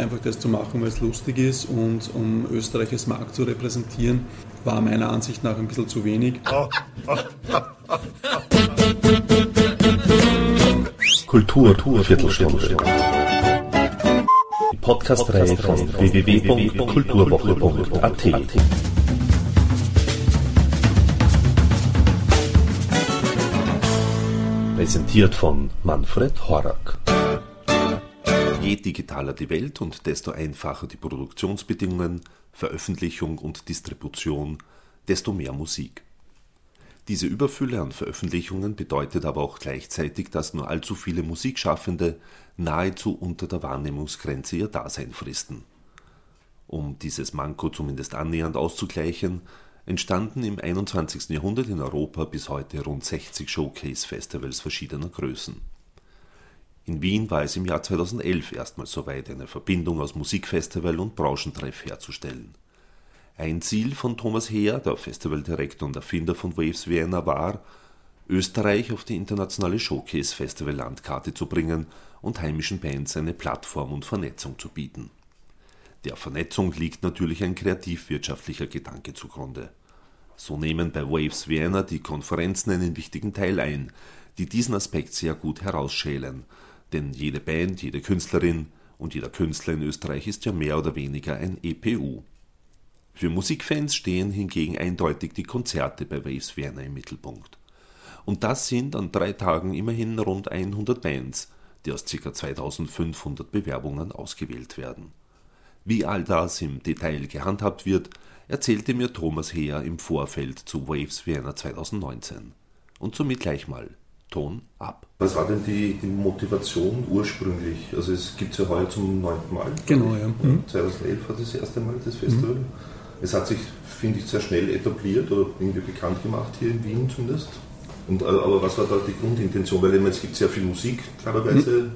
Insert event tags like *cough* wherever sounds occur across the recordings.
einfach das zu machen, weil es lustig ist und um Österreich als Markt zu repräsentieren, war meiner Ansicht nach ein bisschen zu wenig. Kultur, Kultur Viertelstunde. Die Podcast-Reihe von www.kulturwoche.at. Präsentiert von Manfred Horak. Je digitaler die Welt und desto einfacher die Produktionsbedingungen, Veröffentlichung und Distribution, desto mehr Musik. Diese Überfülle an Veröffentlichungen bedeutet aber auch gleichzeitig, dass nur allzu viele Musikschaffende nahezu unter der Wahrnehmungsgrenze ihr Dasein fristen. Um dieses Manko zumindest annähernd auszugleichen, entstanden im 21. Jahrhundert in Europa bis heute rund 60 Showcase-Festivals verschiedener Größen. In Wien war es im Jahr 2011 erstmals soweit, eine Verbindung aus Musikfestival und Branchentreff herzustellen. Ein Ziel von Thomas Heer, der Festivaldirektor und Erfinder von Waves Vienna, war, Österreich auf die internationale Showcase-Festival-Landkarte zu bringen und heimischen Bands eine Plattform und Vernetzung zu bieten. Der Vernetzung liegt natürlich ein kreativwirtschaftlicher Gedanke zugrunde. So nehmen bei Waves Vienna die Konferenzen einen wichtigen Teil ein, die diesen Aspekt sehr gut herausschälen, denn jede Band, jede Künstlerin und jeder Künstler in Österreich ist ja mehr oder weniger ein EPU. Für Musikfans stehen hingegen eindeutig die Konzerte bei Waves Vienna im Mittelpunkt. Und das sind an drei Tagen immerhin rund 100 Bands, die aus ca. 2500 Bewerbungen ausgewählt werden. Wie all das im Detail gehandhabt wird, erzählte mir Thomas Heer im Vorfeld zu Waves Vienna 2019. Und somit gleich mal Ton ab. Was war denn die, die Motivation ursprünglich? Also es gibt es ja heuer zum neunten Mal. Genau, ja. Mhm. 2011 war das erste Mal das Festival. Mhm. Es hat sich, finde ich, sehr schnell etabliert oder irgendwie bekannt gemacht hier in Wien zumindest. Und, äh, aber was war da die Grundintention? Weil es gibt sehr viel Musik, klarerweise. Mhm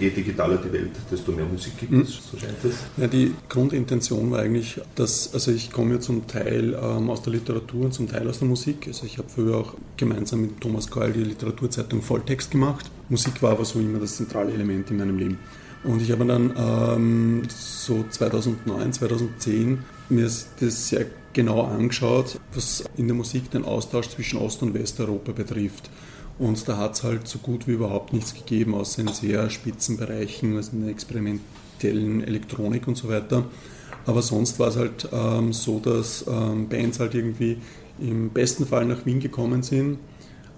je digitaler die Welt, desto mehr Musik gibt es, so scheint es. Ja, die Grundintention war eigentlich, dass, also ich komme ja zum Teil ähm, aus der Literatur und zum Teil aus der Musik. Also ich habe früher auch gemeinsam mit Thomas Keul die Literaturzeitung Volltext gemacht. Musik war aber so immer das zentrale Element in meinem Leben. Und ich habe dann ähm, so 2009, 2010 mir das sehr genau angeschaut, was in der Musik den Austausch zwischen Ost- und Westeuropa betrifft. Und da hat es halt so gut wie überhaupt nichts gegeben, außer in sehr spitzen Bereichen, also in der experimentellen Elektronik und so weiter. Aber sonst war es halt ähm, so, dass ähm, Bands halt irgendwie im besten Fall nach Wien gekommen sind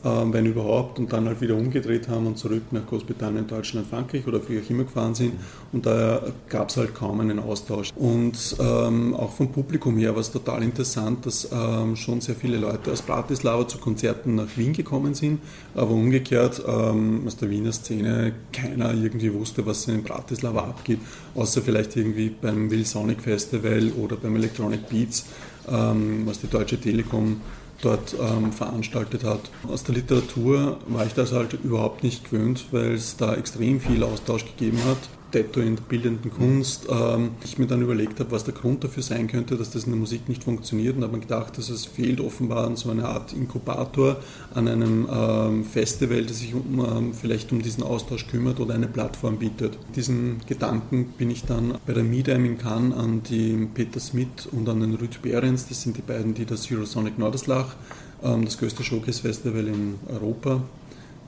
wenn überhaupt, und dann halt wieder umgedreht haben und zurück nach Großbritannien, Deutschland, Frankreich oder wie auch immer gefahren sind. Und da gab es halt kaum einen Austausch. Und ähm, auch vom Publikum her war es total interessant, dass ähm, schon sehr viele Leute aus Bratislava zu Konzerten nach Wien gekommen sind, aber umgekehrt ähm, aus der Wiener Szene keiner irgendwie wusste, was in Bratislava abgeht, außer vielleicht irgendwie beim Will Sonic Festival oder beim Electronic Beats, ähm, was die Deutsche Telekom dort ähm, veranstaltet hat. Aus der Literatur war ich das halt überhaupt nicht gewöhnt, weil es da extrem viel Austausch gegeben hat. Detto in der bildenden Kunst. Ähm, ich mir dann überlegt habe, was der Grund dafür sein könnte, dass das in der Musik nicht funktioniert und habe mir gedacht, dass es fehlt offenbar an so einer Art Inkubator, an einem ähm, Festival, das sich um, ähm, vielleicht um diesen Austausch kümmert oder eine Plattform bietet. Diesen Gedanken bin ich dann bei der Midam in Cannes an die Peter Smith und an den Rüd Behrens, das sind die beiden, die das Eurosonic Norderslach, ähm, das größte Showcase-Festival in Europa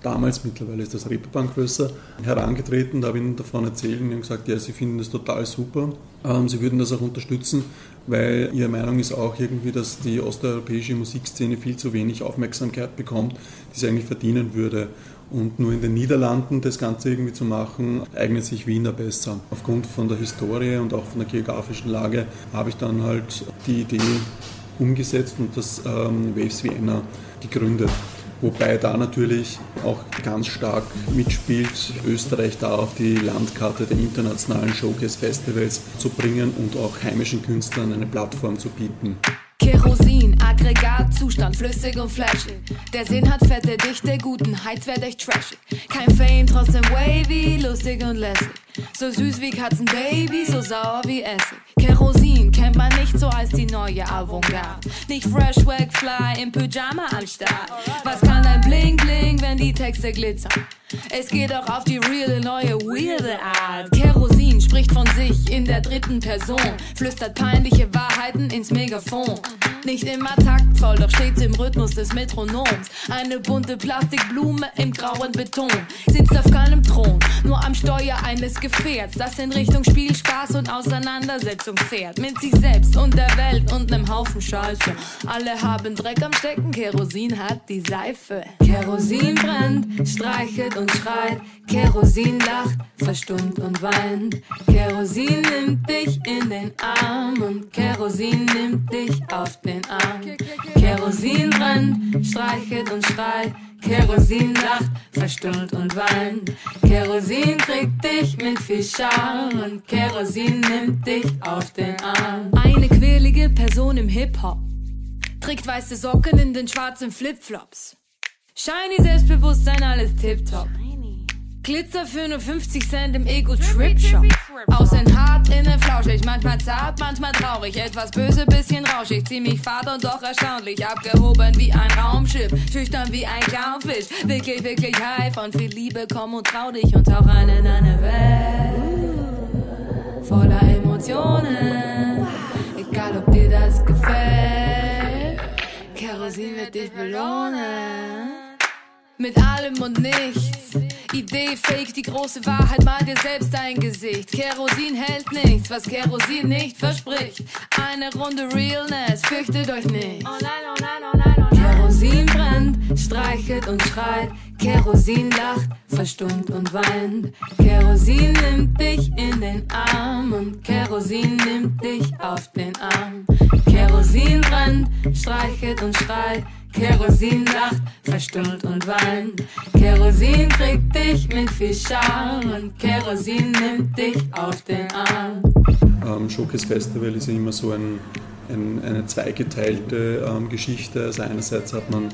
damals, mittlerweile ist das Reeperbahn größer, herangetreten. Da habe ich ihnen davon erzählt und gesagt, ja, sie finden das total super. Ähm, sie würden das auch unterstützen, weil ihre Meinung ist auch irgendwie, dass die osteuropäische Musikszene viel zu wenig Aufmerksamkeit bekommt, die sie eigentlich verdienen würde. Und nur in den Niederlanden das Ganze irgendwie zu machen, eignet sich Wiener besser. Aufgrund von der Historie und auch von der geografischen Lage habe ich dann halt die Idee umgesetzt und das ähm, Waves Vienna gegründet. Wobei da natürlich auch ganz stark mitspielt, Österreich da auf die Landkarte der internationalen Showcase-Festivals zu bringen und auch heimischen Künstlern eine Plattform zu bieten. Kerosin, Aggregatzustand, flüssig und flashig. Der Sinn hat fette Dichte, guten Heizwert echt trashig. Kein Fame, trotzdem wavy, lustig und lässig. So süß wie Katzenbaby, so sauer wie Essig. Kerosin kennt als die neue Avantgarde. Nicht fresh, wag, fly, im Pyjama am Start. Was kann dein Bling Bling, wenn die Texte glitzern? Es geht auch auf die reale neue weirde Art. Kerosin spricht von sich in der dritten Person, flüstert peinliche Wahrheiten ins Megafon. Nicht immer taktvoll, doch stets im Rhythmus des Metronoms. Eine bunte Plastikblume im grauen Beton. Sitzt auf keinem Thron, nur am Steuer eines Gefährts, das in Richtung Spielspaß und Auseinandersetzung fährt. Mit sich selbst und der Welt und nem Haufen Scheiße. Alle haben Dreck am Stecken, Kerosin hat die Seife. Kerosin brennt, streichelt und schreit. Kerosin lacht, verstummt und weint. Kerosin nimmt dich in den Arm und Kerosin nimmt dich auf den Arm. Kerosin brennt, streichelt und schreit. Kerosin lacht, verstummt und weint. Kerosin kriegt dich mit viel Charme und Kerosin nimmt dich auf den Arm. Eine quirlige Person im Hip-Hop trägt weiße Socken in den schwarzen Flipflops. Shiny Selbstbewusstsein, alles tipptopp. Glitzer für nur 50 Cent im Ego-Trip-Shop. Außen hart, innen flauschig, manchmal zart, manchmal traurig. Etwas böse, bisschen rauschig, ziemlich fad und doch erstaunlich. Abgehoben wie ein Raumschiff, schüchtern wie ein Clownfisch. Wirklich, wirklich high von viel Liebe, komm und trau dich und tauch rein in eine Welt. Voller Emotionen, egal ob dir das gefällt. Kerosin wird dich belohnen. Mit allem und nichts. Idee fake, die große Wahrheit, mal dir selbst ein Gesicht. Kerosin hält nichts, was Kerosin nicht verspricht. Eine Runde Realness, fürchtet euch nicht. Oh nein, oh nein, oh nein, oh nein. Kerosin brennt, streichelt und schreit. Kerosin lacht, verstummt und weint. Kerosin nimmt dich in den Arm und Kerosin nimmt dich auf den Arm. Kerosin brennt, streichelt und schreit. Kerosin lacht, verstummt und weint. Kerosin kriegt dich mit viel Charme und Kerosin nimmt dich auf den Arm. Ähm, Showcase Festival ist ja immer so ein ein, eine zweigeteilte ähm, Geschichte. Also einerseits hat man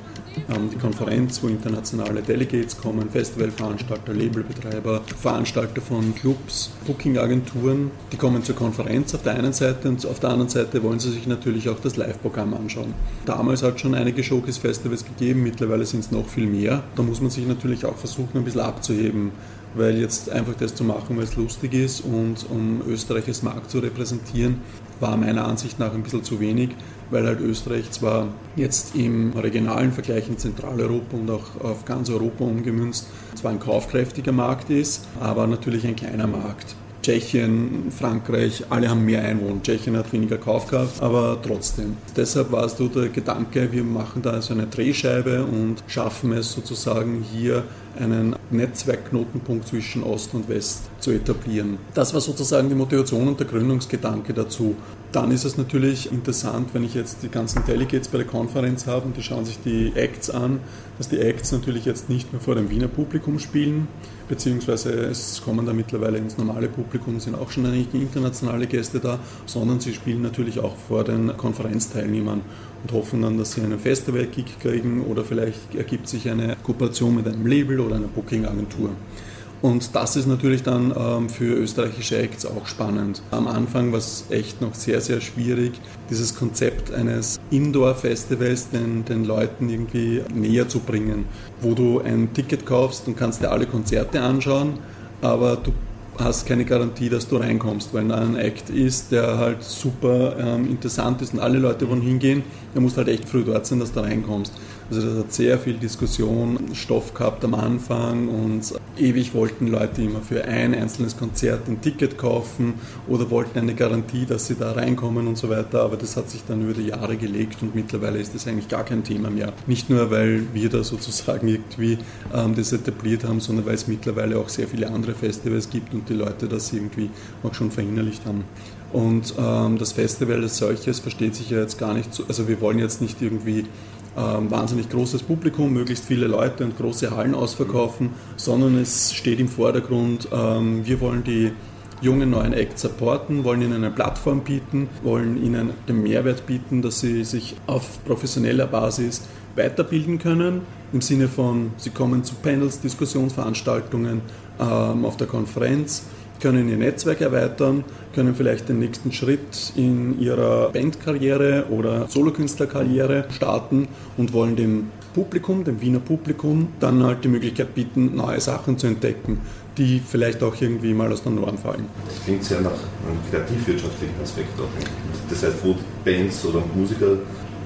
ähm, die Konferenz, wo internationale Delegates kommen, Festivalveranstalter, Labelbetreiber, Veranstalter von Clubs, Bookingagenturen, die kommen zur Konferenz auf der einen Seite und auf der anderen Seite wollen sie sich natürlich auch das Live-Programm anschauen. Damals hat es schon einige Showcase-Festivals gegeben, mittlerweile sind es noch viel mehr. Da muss man sich natürlich auch versuchen, ein bisschen abzuheben weil jetzt einfach das zu machen, weil es lustig ist und um Österreich Markt zu repräsentieren, war meiner Ansicht nach ein bisschen zu wenig, weil halt Österreich zwar jetzt im regionalen Vergleich in Zentraleuropa und auch auf ganz Europa umgemünzt zwar ein kaufkräftiger Markt ist, aber natürlich ein kleiner Markt. Tschechien, Frankreich, alle haben mehr Einwohner. Tschechien hat weniger Kaufkraft, aber trotzdem. Deshalb war es so der Gedanke, wir machen da also eine Drehscheibe und schaffen es sozusagen hier einen Netzwerkknotenpunkt zwischen Ost und West zu etablieren. Das war sozusagen die Motivation und der Gründungsgedanke dazu. Dann ist es natürlich interessant, wenn ich jetzt die ganzen Delegates bei der Konferenz habe und die schauen sich die Acts an, dass die Acts natürlich jetzt nicht mehr vor dem Wiener Publikum spielen, beziehungsweise es kommen da mittlerweile ins normale Publikum, sind auch schon einige internationale Gäste da, sondern sie spielen natürlich auch vor den Konferenzteilnehmern und hoffen dann, dass sie einen Festival-Kick kriegen oder vielleicht ergibt sich eine Kooperation mit einem Label oder einer Booking-Agentur. Und das ist natürlich dann ähm, für österreichische Acts auch spannend. Am Anfang war es echt noch sehr, sehr schwierig, dieses Konzept eines Indoor-Festivals den, den Leuten irgendwie näher zu bringen, wo du ein Ticket kaufst und kannst dir alle Konzerte anschauen, aber du hast keine Garantie, dass du reinkommst, weil da ein Act ist, der halt super ähm, interessant ist und alle Leute wollen hingehen, musst du halt echt früh dort sein, dass du reinkommst. Also das hat sehr viel Diskussion, Stoff gehabt am Anfang und ewig wollten Leute immer für ein einzelnes Konzert ein Ticket kaufen oder wollten eine Garantie, dass sie da reinkommen und so weiter, aber das hat sich dann über die Jahre gelegt und mittlerweile ist das eigentlich gar kein Thema mehr. Nicht nur, weil wir da *laughs* sozusagen irgendwie ähm, das etabliert haben, sondern weil es mittlerweile auch sehr viele andere Festivals gibt und die Leute das irgendwie auch schon verinnerlicht haben. Und ähm, das Festival als solches versteht sich ja jetzt gar nicht so, also wir wollen jetzt nicht irgendwie ähm, wahnsinnig großes Publikum, möglichst viele Leute und große Hallen ausverkaufen, sondern es steht im Vordergrund, ähm, wir wollen die junge neuen Acts supporten, wollen ihnen eine Plattform bieten, wollen ihnen den Mehrwert bieten, dass sie sich auf professioneller Basis weiterbilden können, im Sinne von, sie kommen zu Panels, Diskussionsveranstaltungen ähm, auf der Konferenz, können ihr Netzwerk erweitern, können vielleicht den nächsten Schritt in ihrer Bandkarriere oder Solokünstlerkarriere starten und wollen dem Publikum, dem Wiener Publikum, dann halt die Möglichkeit bieten, neue Sachen zu entdecken, die vielleicht auch irgendwie mal aus der Norm fallen. Das klingt sehr nach einem kreativwirtschaftlichen Aspekt auch. Das heißt, wo Bands oder Musiker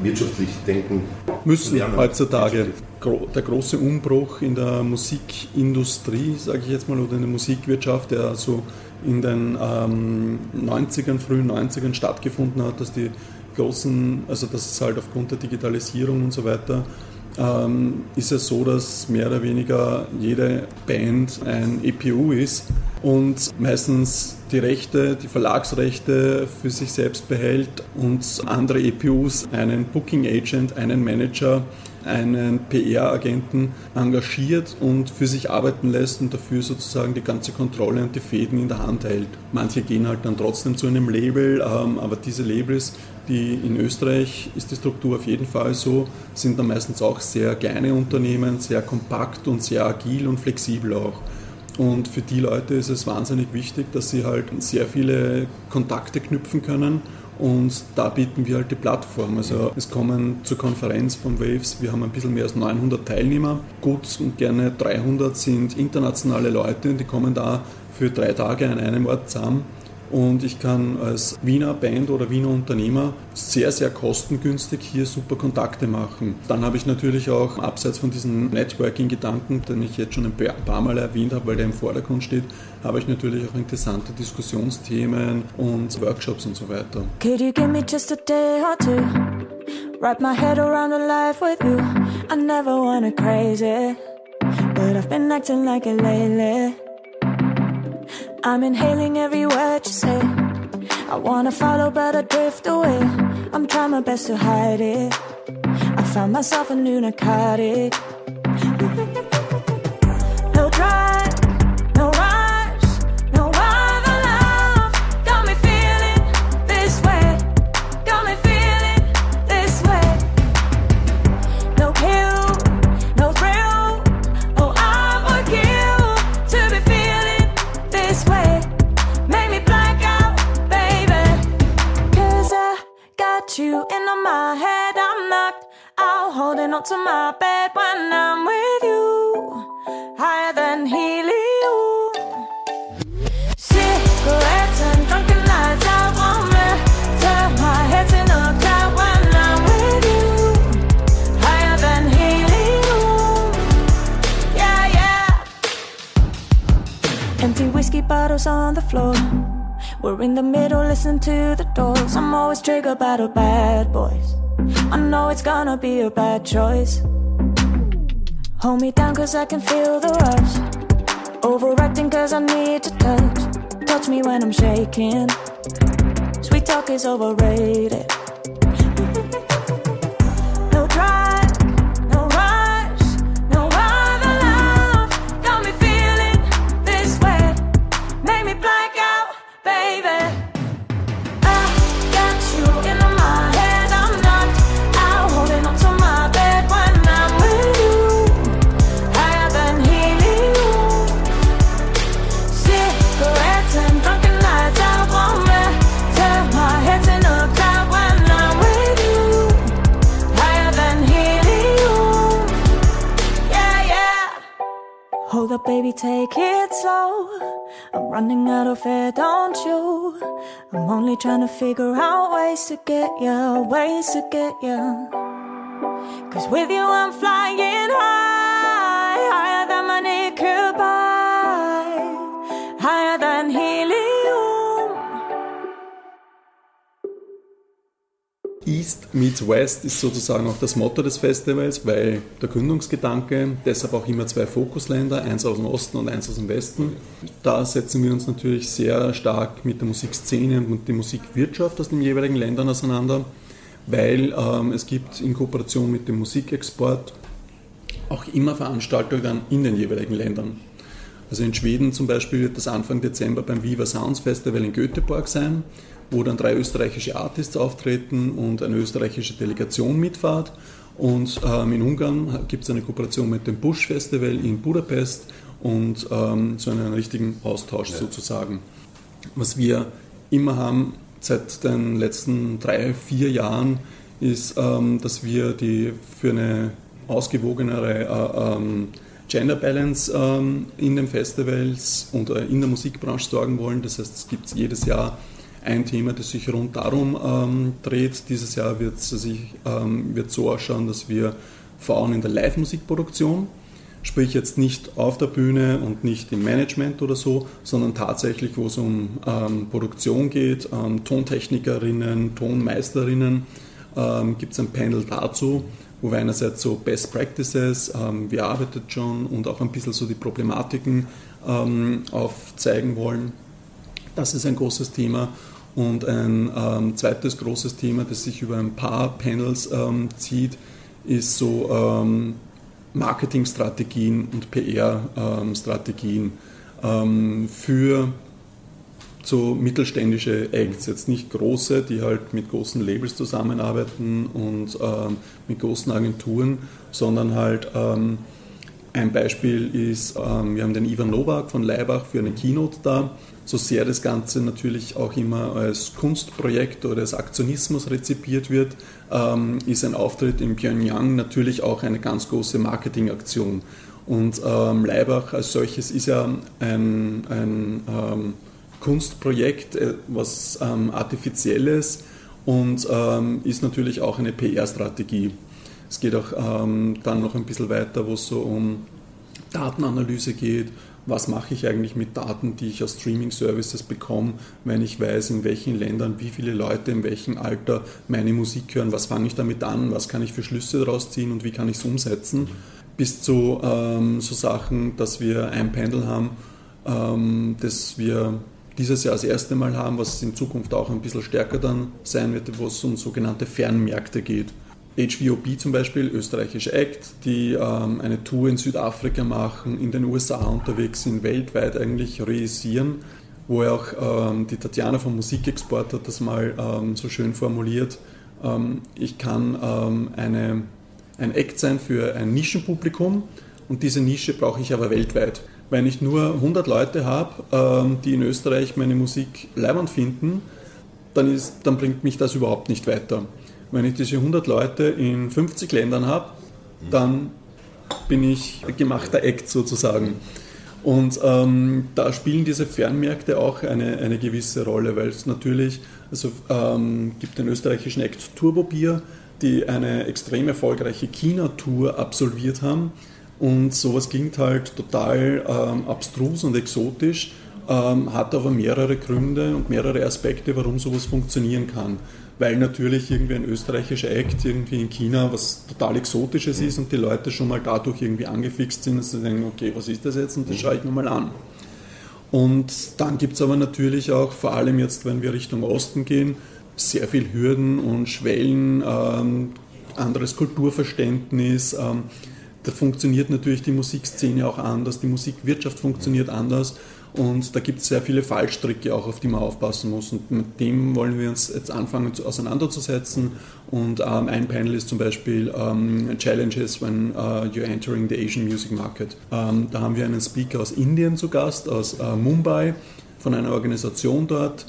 wirtschaftlich denken müssen heutzutage. Der große Umbruch in der Musikindustrie, sage ich jetzt mal, oder in der Musikwirtschaft, der so in den ähm, 90ern, frühen 90ern stattgefunden hat, dass die großen, also dass es halt aufgrund der Digitalisierung und so weiter ähm, ist es so, dass mehr oder weniger jede Band ein EPU ist und meistens die Rechte, die Verlagsrechte für sich selbst behält und andere EPUs einen Booking Agent, einen Manager, einen PR-Agenten engagiert und für sich arbeiten lässt und dafür sozusagen die ganze Kontrolle und die Fäden in der Hand hält. Manche gehen halt dann trotzdem zu einem Label, ähm, aber diese Labels die in Österreich ist die Struktur auf jeden Fall so, sind dann meistens auch sehr kleine Unternehmen, sehr kompakt und sehr agil und flexibel auch. Und für die Leute ist es wahnsinnig wichtig, dass sie halt sehr viele Kontakte knüpfen können und da bieten wir halt die Plattform. Also es kommen zur Konferenz von Waves, wir haben ein bisschen mehr als 900 Teilnehmer. Gut und gerne 300 sind internationale Leute, die kommen da für drei Tage an einem Ort zusammen und ich kann als Wiener Band oder Wiener Unternehmer sehr, sehr kostengünstig hier super Kontakte machen. Dann habe ich natürlich auch, abseits von diesem Networking-Gedanken, den ich jetzt schon ein paar Mal erwähnt habe, weil der im Vordergrund steht, habe ich natürlich auch interessante Diskussionsthemen und Workshops und so weiter. Could you give me just a day or two? Wrap my head around a life with you. I never wanna crazy, but I've been acting like it lately. I'm inhaling every word you say. I wanna follow, but I drift away. I'm trying my best to hide it. I found myself a new narcotic. Out to my bed when I'm with you, higher than helium. Cigarettes and drunken nights, I want me. Turn my head in a cloud when I'm with you, higher than helium. Yeah, yeah. Empty whiskey bottles on the floor. We're in the middle, listen to the doors. I'm always triggered by the bad boys. I know it's gonna be a bad choice. Hold me down cause I can feel the rush. Overacting cause I need to touch. Touch me when I'm shaking. Sweet talk is overrated. Take it slow. I'm running out of air, don't you? I'm only trying to figure out ways to get you, ways to get you. Cause with you, I'm flying high, East meets West ist sozusagen auch das Motto des Festivals, weil der Gründungsgedanke, deshalb auch immer zwei Fokusländer, eins aus dem Osten und eins aus dem Westen. Da setzen wir uns natürlich sehr stark mit der Musikszene und der Musikwirtschaft aus den jeweiligen Ländern auseinander, weil ähm, es gibt in Kooperation mit dem Musikexport auch immer Veranstaltungen in den jeweiligen Ländern. Also in Schweden zum Beispiel wird das Anfang Dezember beim Viva Sounds Festival in Göteborg sein, wo dann drei österreichische Artists auftreten und eine österreichische Delegation mitfahrt. Und ähm, in Ungarn gibt es eine Kooperation mit dem Bush Festival in Budapest und ähm, so einen richtigen Austausch ja. sozusagen. Was wir immer haben seit den letzten drei, vier Jahren, ist, ähm, dass wir die für eine ausgewogenere äh, ähm, Gender Balance ähm, in den Festivals und äh, in der Musikbranche sorgen wollen. Das heißt, es gibt jedes Jahr ein Thema, das sich rund darum ähm, dreht. Dieses Jahr wird es ähm, so ausschauen, dass wir Frauen in der Live-Musikproduktion, sprich jetzt nicht auf der Bühne und nicht im Management oder so, sondern tatsächlich, wo es um ähm, Produktion geht, ähm, Tontechnikerinnen, Tonmeisterinnen, ähm, gibt es ein Panel dazu wo wir einerseits so Best Practices, ähm, wie arbeitet schon und auch ein bisschen so die Problematiken ähm, aufzeigen wollen. Das ist ein großes Thema. Und ein ähm, zweites großes Thema, das sich über ein paar Panels ähm, zieht, ist so ähm, Marketingstrategien und PR-Strategien ähm, für so mittelständische Acts, jetzt nicht große, die halt mit großen Labels zusammenarbeiten und ähm, mit großen Agenturen, sondern halt ähm, ein Beispiel ist, ähm, wir haben den Ivan Novak von Leibach für eine Keynote da. So sehr das Ganze natürlich auch immer als Kunstprojekt oder als Aktionismus rezipiert wird, ähm, ist ein Auftritt in Pyongyang natürlich auch eine ganz große Marketingaktion. Und ähm, Leibach als solches ist ja ein, ein ähm, Kunstprojekt, äh, was ähm, Artifizielles und ähm, ist natürlich auch eine PR-Strategie. Es geht auch ähm, dann noch ein bisschen weiter, wo es so um Datenanalyse geht. Was mache ich eigentlich mit Daten, die ich aus Streaming-Services bekomme, wenn ich weiß, in welchen Ländern wie viele Leute in welchem Alter meine Musik hören? Was fange ich damit an? Was kann ich für Schlüsse daraus ziehen und wie kann ich es umsetzen? Bis zu ähm, so Sachen, dass wir ein Panel haben, ähm, das wir dieses Jahr das erste Mal haben, was in Zukunft auch ein bisschen stärker dann sein wird, wo es um sogenannte Fernmärkte geht. HVOB zum Beispiel, österreichische Act, die ähm, eine Tour in Südafrika machen, in den USA unterwegs sind, weltweit eigentlich realisieren, wo auch ähm, die Tatjana vom Musikexport hat das mal ähm, so schön formuliert. Ähm, ich kann ähm, eine, ein Act sein für ein Nischenpublikum und diese Nische brauche ich aber weltweit wenn ich nur 100 Leute habe, ähm, die in Österreich meine Musik leibend finden, dann, ist, dann bringt mich das überhaupt nicht weiter. Wenn ich diese 100 Leute in 50 Ländern habe, dann bin ich gemachter Act sozusagen. Und ähm, da spielen diese Fernmärkte auch eine, eine gewisse Rolle, weil es natürlich, also ähm, gibt den österreichischen Act Turbo Bier, die eine extrem erfolgreiche China-Tour absolviert haben und sowas klingt halt total ähm, abstrus und exotisch, ähm, hat aber mehrere Gründe und mehrere Aspekte, warum sowas funktionieren kann. Weil natürlich irgendwie ein österreichischer Act irgendwie in China was total Exotisches ist und die Leute schon mal dadurch irgendwie angefixt sind, dass sie denken, okay, was ist das jetzt und das schaue ich mir mal an. Und dann gibt es aber natürlich auch, vor allem jetzt, wenn wir Richtung Osten gehen, sehr viel Hürden und Schwellen, ähm, anderes Kulturverständnis. Ähm, da funktioniert natürlich die Musikszene auch anders, die Musikwirtschaft funktioniert anders und da gibt es sehr viele Fallstricke auch, auf die man aufpassen muss. Und mit dem wollen wir uns jetzt anfangen zu, auseinanderzusetzen. Und ähm, ein Panel ist zum Beispiel ähm, Challenges when uh, you're entering the Asian Music Market. Ähm, da haben wir einen Speaker aus Indien zu Gast, aus äh, Mumbai, von einer Organisation dort,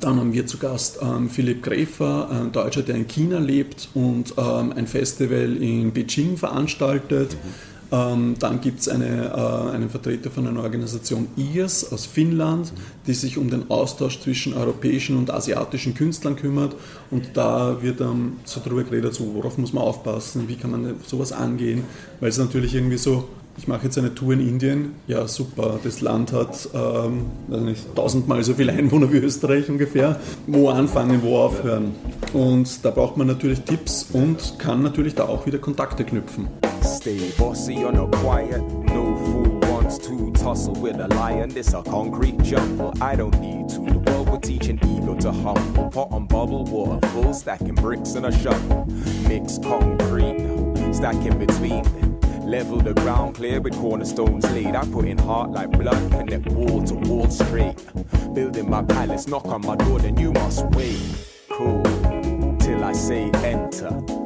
dann haben wir zu Gast ähm, Philipp Gräfer, ein Deutscher, der in China lebt und ähm, ein Festival in Beijing veranstaltet. Mhm. Ähm, dann gibt es eine, äh, einen Vertreter von einer Organisation IAS aus Finnland, die sich um den Austausch zwischen europäischen und asiatischen Künstlern kümmert. Und da wird ähm, so darüber geredet, so, worauf muss man aufpassen, wie kann man sowas angehen, weil es natürlich irgendwie so ich mache jetzt eine Tour in Indien, ja super, das Land hat ähm, nicht, tausendmal so viele Einwohner wie Österreich ungefähr. Wo anfangen, wo aufhören? Und da braucht man natürlich Tipps und kann natürlich da auch wieder Kontakte knüpfen. Stay bossy on a quiet, no fool wants to tussle with a lion. This a concrete jungle, I don't need to. The world will teach an eagle to humble. Pot on bubble water, full stacking bricks in a shovel. Mix concrete, stack in between. Level the ground clear with cornerstones laid. I put in heart like blood, connect wall to wall straight. Building my palace, knock on my door, then you must wait. Cool, till I say enter.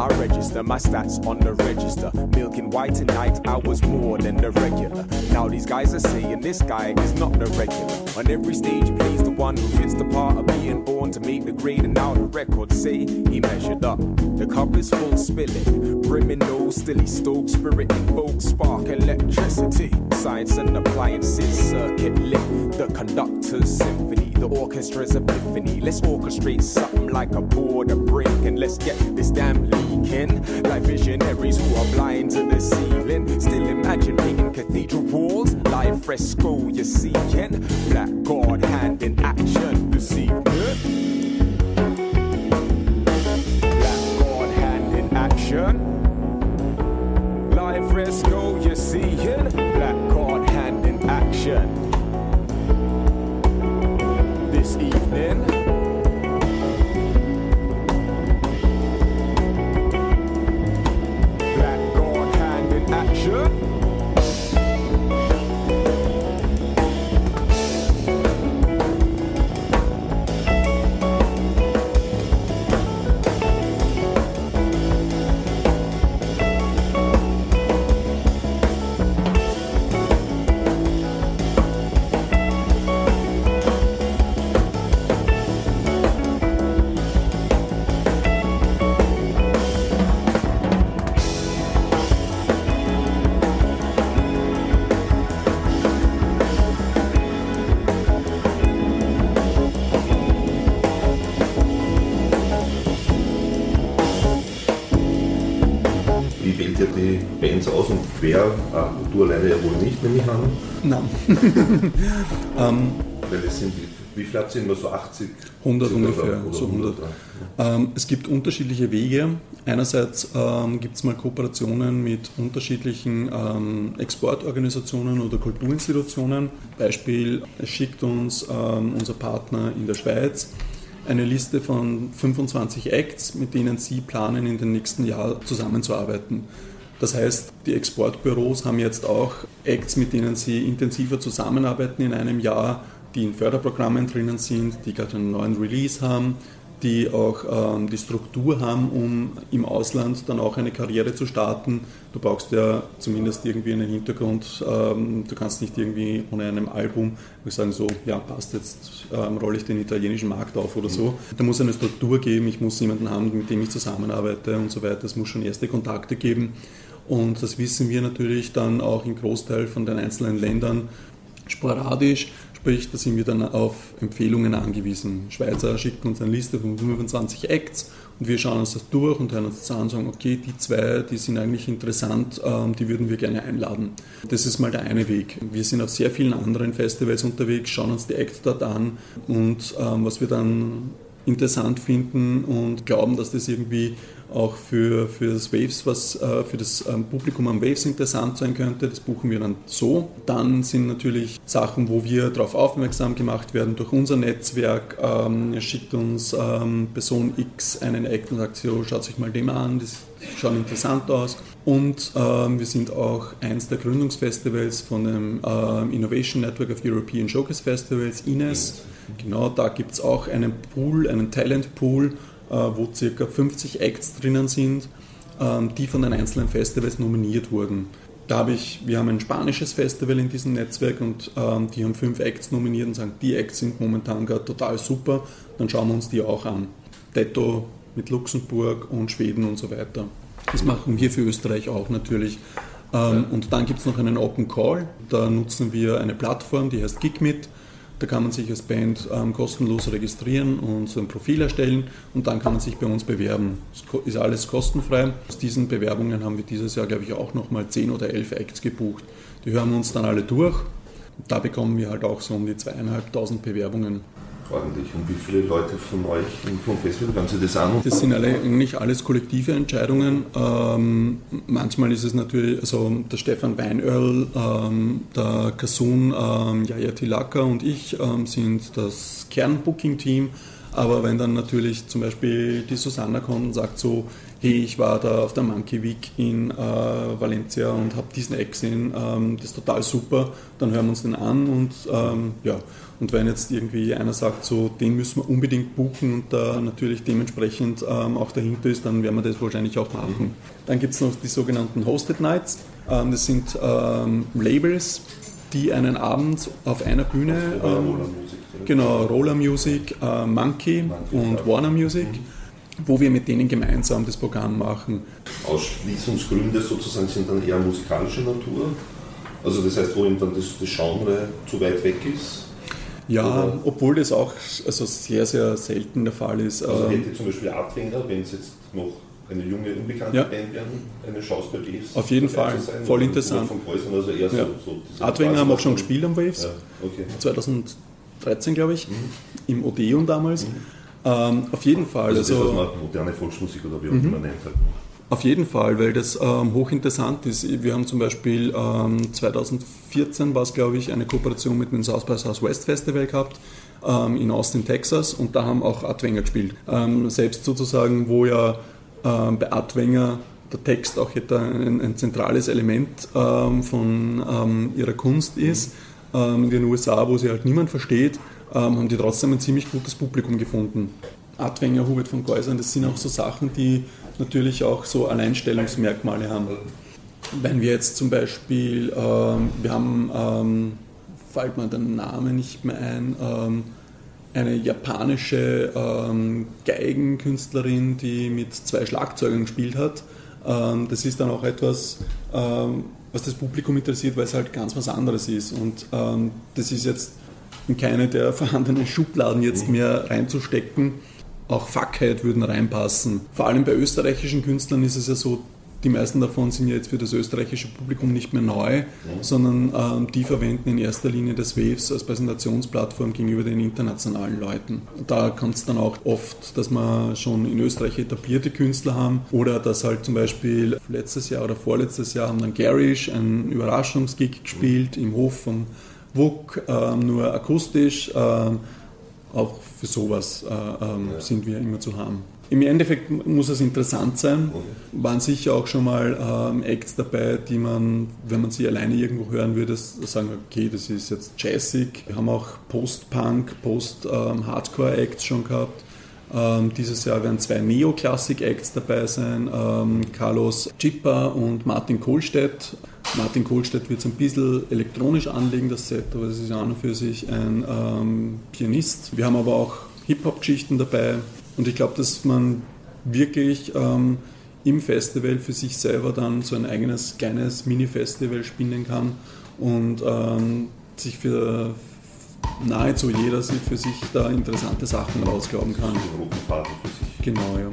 I register my stats on the register. Milking white tonight, I was more than the regular. Now these guys are saying this guy is not the regular. On every stage, he plays the one who fits the part of being born to make the grade. And now the records say he measured up. The cup is full, spilling. Brimming no stilly, stoke spirit, invoke spark, electricity. Science and appliances, circuit lit. The conductor's symphony, the orchestra's epiphany. Let's orchestrate something like a board, a break, and let's get this damn leaking. Like visionaries who are blind to the ceiling. Still imagine painting cathedral walls, live fresco you're seeing. Black God hand in action this evening. Black God hand in action. Fresco you're seeing. Black God hand in action. This evening. Nehme ich an, Nein. *laughs* weil es sind, wie viel habt ihr immer so 80? 100 Oder- ungefähr, oder so 100. ja. Ähm, es gibt unterschiedliche Wege. Einerseits ähm, gibt es mal Kooperationen mit unterschiedlichen ähm, Exportorganisationen oder Kulturinstitutionen. Beispiel, es schickt uns ähm, unser Partner in der Schweiz eine Liste von 25 Acts, mit denen sie planen, in den nächsten Jahr zusammenzuarbeiten. Das heißt, die Exportbüros haben jetzt auch Acts, mit denen sie intensiver zusammenarbeiten in einem Jahr, die in Förderprogrammen drinnen sind, die gerade einen neuen Release haben, die auch ähm, die Struktur haben, um im Ausland dann auch eine Karriere zu starten. Du brauchst ja zumindest irgendwie einen Hintergrund. Ähm, du kannst nicht irgendwie ohne einem Album sagen, so, ja, passt, jetzt ähm, rolle ich den italienischen Markt auf oder so. Da muss eine Struktur geben, ich muss jemanden haben, mit dem ich zusammenarbeite und so weiter. Es muss schon erste Kontakte geben. Und das wissen wir natürlich dann auch im Großteil von den einzelnen Ländern sporadisch. Sprich, da sind wir dann auf Empfehlungen angewiesen. Schweizer schicken uns eine Liste von 25 Acts und wir schauen uns das durch und hören uns das an und sagen, okay, die zwei, die sind eigentlich interessant, ähm, die würden wir gerne einladen. Das ist mal der eine Weg. Wir sind auf sehr vielen anderen Festivals unterwegs, schauen uns die Acts dort an und ähm, was wir dann interessant finden und glauben, dass das irgendwie auch für, für das Waves, was äh, für das ähm, Publikum am Waves interessant sein könnte. Das buchen wir dann so. Dann sind natürlich Sachen, wo wir darauf aufmerksam gemacht werden durch unser Netzwerk. Ähm, er schickt uns ähm, Person X einen Act und sagt, so, schaut sich mal den an, das schaut interessant aus. Und ähm, wir sind auch eins der Gründungsfestivals von dem ähm, Innovation Network of European Showcase Festivals, INES. Genau, da gibt es auch einen Pool, einen Talent Pool, wo circa 50 Acts drinnen sind, ähm, die von den einzelnen Festivals nominiert wurden. Da habe ich, wir haben ein spanisches Festival in diesem Netzwerk und ähm, die haben fünf Acts nominiert und sagen, die Acts sind momentan gerade total super, dann schauen wir uns die auch an. Detto mit Luxemburg und Schweden und so weiter. Das machen wir für Österreich auch natürlich. Ähm, und dann gibt es noch einen Open Call, da nutzen wir eine Plattform, die heißt GigMit. Da kann man sich als Band ähm, kostenlos registrieren und so ein Profil erstellen und dann kann man sich bei uns bewerben. Es ist alles kostenfrei. Aus diesen Bewerbungen haben wir dieses Jahr, glaube ich, auch nochmal 10 oder 11 Acts gebucht. Die hören wir uns dann alle durch. Da bekommen wir halt auch so um die zweieinhalbtausend Bewerbungen. Ordentlich. Und wie viele Leute von euch vom Festival hören sich das an? Das sind alle, eigentlich alles kollektive Entscheidungen. Ähm, manchmal ist es natürlich, also der Stefan Weinöhrl, ähm, der Kasun, ähm, Yaya Tilaka und ich ähm, sind das Kernbooking-Team. Aber wenn dann natürlich zum Beispiel die Susanna kommt und sagt so, hey, ich war da auf der Monkey Week in äh, Valencia und habe diesen Eck gesehen, ähm, das ist total super, dann hören wir uns den an und ähm, ja. Und wenn jetzt irgendwie einer sagt, so den müssen wir unbedingt buchen und da natürlich dementsprechend ähm, auch dahinter ist, dann werden wir das wahrscheinlich auch machen. Dann gibt es noch die sogenannten Hosted Nights. Ähm, das sind ähm, Labels, die einen Abend auf einer Bühne, ähm, genau, Roller Music, äh, Monkey, Monkey und Warner Music, mhm. wo wir mit denen gemeinsam das Programm machen. Ausschließungsgründe sozusagen sind dann eher musikalischer Natur. Also das heißt, wo ihm dann das, das Genre zu weit weg ist. Ja, Oder? obwohl das auch also sehr, sehr selten der Fall ist. Also ähm, hätte zum Beispiel Abwender, wenn es jetzt noch eine junge, unbekannte ja. Band werden, eine Chance bei Waves? Auf jeden Fall, sein, voll interessant. Von Häusern, also eher ja. so, so haben auch schon gespielt am Waves, ja. okay. 2013 glaube ich, mhm. im Odeon damals. Mhm. Ähm, auf jeden Fall. Also, also das, was man moderne Volksmusik oder wie auch mhm. immer nennt. Halt. Auf jeden Fall, weil das ähm, hochinteressant ist. Wir haben zum Beispiel ähm, 2014 war es, glaube ich, eine Kooperation mit dem South by Southwest Festival gehabt ähm, in Austin, Texas und da haben auch Adwenger gespielt. Ähm, selbst sozusagen, wo ja ähm, bei Adwenger der Text auch ein, ein zentrales Element ähm, von ihrer Kunst ist. In den USA, wo sie halt niemand versteht, haben die trotzdem ein ziemlich gutes Publikum gefunden. Adwenger, Hubert von Geusern, das sind auch so Sachen, die natürlich auch so Alleinstellungsmerkmale haben. Wenn wir jetzt zum Beispiel, ähm, wir haben, ähm, fällt mir der Name nicht mehr ein, ähm, eine japanische ähm, Geigenkünstlerin, die mit zwei Schlagzeugern gespielt hat. Ähm, das ist dann auch etwas, ähm, was das Publikum interessiert, weil es halt ganz was anderes ist. Und das ist jetzt in keine der *laughs* vorhandenen Schubladen jetzt mhm. mehr reinzustecken auch Fuckhead würden reinpassen. Vor allem bei österreichischen Künstlern ist es ja so, die meisten davon sind ja jetzt für das österreichische Publikum nicht mehr neu, sondern ähm, die verwenden in erster Linie das Waves als Präsentationsplattform gegenüber den internationalen Leuten. Da kommt es dann auch oft, dass wir schon in Österreich etablierte Künstler haben oder dass halt zum Beispiel letztes Jahr oder vorletztes Jahr haben dann Garish einen Überraschungsgig gespielt im Hof von WUK, äh, nur akustisch. Äh, auch für sowas äh, ähm, ja. sind wir immer zu haben. Im Endeffekt muss es interessant sein. Waren sicher auch schon mal ähm, Acts dabei, die man, wenn man sie alleine irgendwo hören würde, sagen, okay, das ist jetzt jazzig. Wir haben auch Post-Punk, Post-Hardcore-Acts schon gehabt. Ähm, dieses Jahr werden zwei Neoklassik-Acts dabei sein, ähm, Carlos Chippa und Martin Kohlstedt. Martin Kohlstedt wird es ein bisschen elektronisch anlegen, das Set, aber es ist ja an und für sich ein ähm, Pianist. Wir haben aber auch Hip-Hop-Geschichten dabei und ich glaube, dass man wirklich ähm, im Festival für sich selber dann so ein eigenes kleines Mini-Festival spinnen kann und ähm, sich für, nahezu jeder für sich da interessante Sachen rausglauben kann. Genau, ja.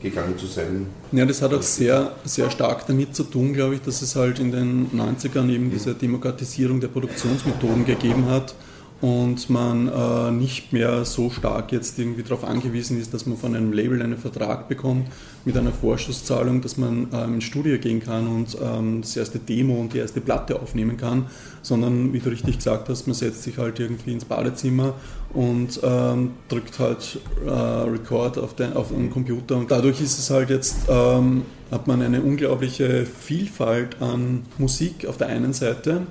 Gegangen zu sein. Ja, das hat auch sehr, sehr stark damit zu tun, glaube ich, dass es halt in den 90ern eben diese Demokratisierung der Produktionsmethoden gegeben hat und man äh, nicht mehr so stark jetzt irgendwie darauf angewiesen ist, dass man von einem Label einen Vertrag bekommt mit einer Vorschusszahlung, dass man ähm, ins Studio gehen kann und ähm, das erste Demo und die erste Platte aufnehmen kann, sondern wie du richtig gesagt hast, man setzt sich halt irgendwie ins Badezimmer und ähm, drückt halt äh, Record auf den, auf den Computer. Und dadurch ist es halt jetzt, ähm, hat man eine unglaubliche Vielfalt an Musik auf der einen Seite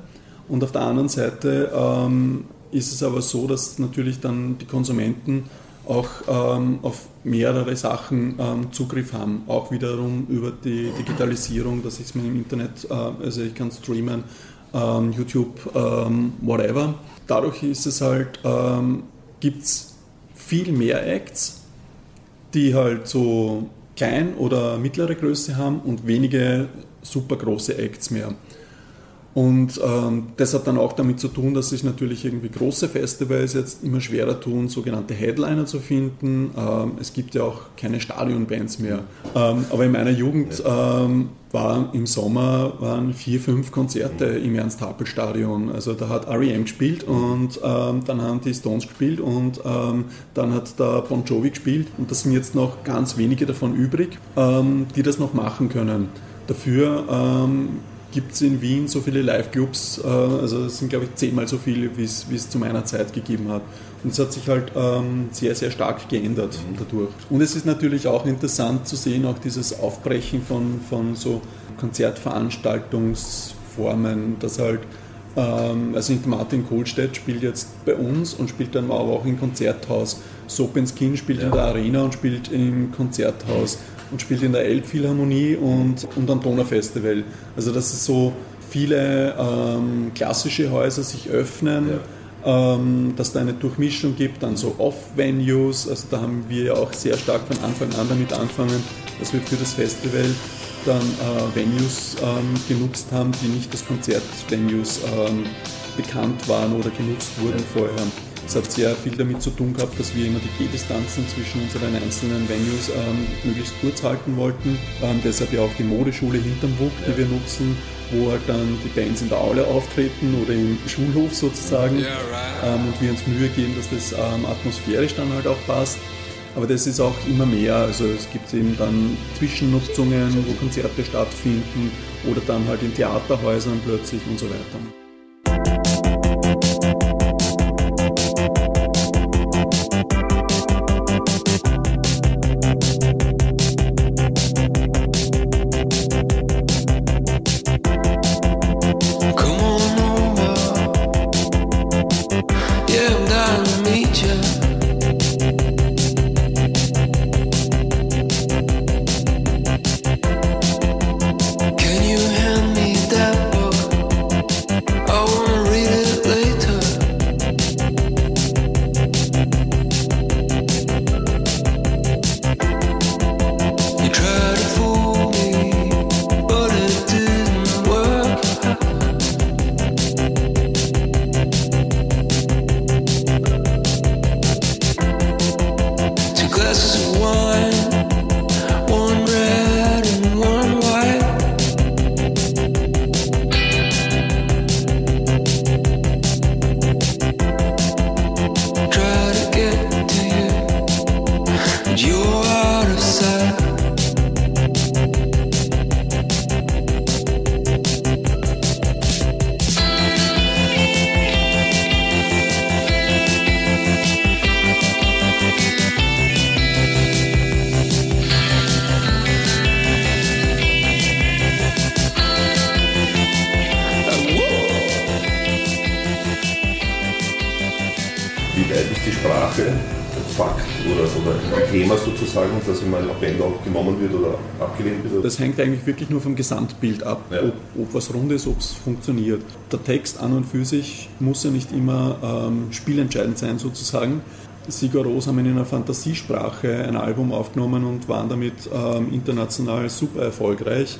und auf der anderen Seite ähm, ist es aber so, dass natürlich dann die Konsumenten auch ähm, auf mehrere Sachen ähm, Zugriff haben. Auch wiederum über die Digitalisierung, dass ich es mir im Internet, äh, also ich kann streamen, ähm, YouTube, ähm, whatever. Dadurch ist es halt, ähm, gibt es viel mehr Acts, die halt so klein oder mittlere Größe haben und wenige super große Acts mehr. Und ähm, das hat dann auch damit zu tun, dass sich natürlich irgendwie große Festivals jetzt immer schwerer tun, sogenannte Headliner zu finden. Ähm, es gibt ja auch keine Stadionbands mehr. Ähm, aber in meiner Jugend ähm, war im Sommer waren vier, fünf Konzerte im Ernst-Happel-Stadion. Also da hat R.E.M. gespielt und ähm, dann haben die Stones gespielt und ähm, dann hat der Bon Jovi gespielt. Und das sind jetzt noch ganz wenige davon übrig, die das noch machen können. Dafür gibt es in Wien so viele Live-Clubs, äh, also es sind glaube ich zehnmal so viele, wie es zu meiner Zeit gegeben hat. Und es hat sich halt ähm, sehr, sehr stark geändert dadurch. Und es ist natürlich auch interessant zu sehen, auch dieses Aufbrechen von, von so Konzertveranstaltungsformen, dass halt, ähm, also Martin Kohlstedt spielt jetzt bei uns und spielt dann aber auch im Konzerthaus. Sopenskin spielt ja. in der Arena und spielt im Konzerthaus und spielt in der Elbphilharmonie und, und am Donau-Festival. Also dass es so viele ähm, klassische Häuser sich öffnen, ja. ähm, dass da eine Durchmischung gibt, dann so Off-Venues, also da haben wir ja auch sehr stark von Anfang an damit angefangen, dass wir für das Festival dann äh, Venues ähm, genutzt haben, die nicht als Konzertvenues ähm, bekannt waren oder genutzt wurden vorher. Es hat sehr viel damit zu tun gehabt, dass wir immer die Gehdistanzen zwischen unseren einzelnen Venues ähm, möglichst kurz halten wollten. Ähm, deshalb ja auch die Modeschule hinterm Wuck, die ja. wir nutzen, wo halt dann die Bands in der Aula auftreten oder im Schulhof sozusagen. Yeah, right. ähm, und wir uns Mühe geben, dass das ähm, atmosphärisch dann halt auch passt. Aber das ist auch immer mehr. Also es gibt eben dann Zwischennutzungen, wo Konzerte stattfinden oder dann halt in Theaterhäusern plötzlich und so weiter. Das hängt eigentlich wirklich nur vom Gesamtbild ab, ja. ob, ob, was rund ist, ob es funktioniert. Der Text an und für sich muss ja nicht immer ähm, spielentscheidend sein sozusagen. Sigur Ros haben in einer Fantasiesprache ein Album aufgenommen und waren damit ähm, international super erfolgreich,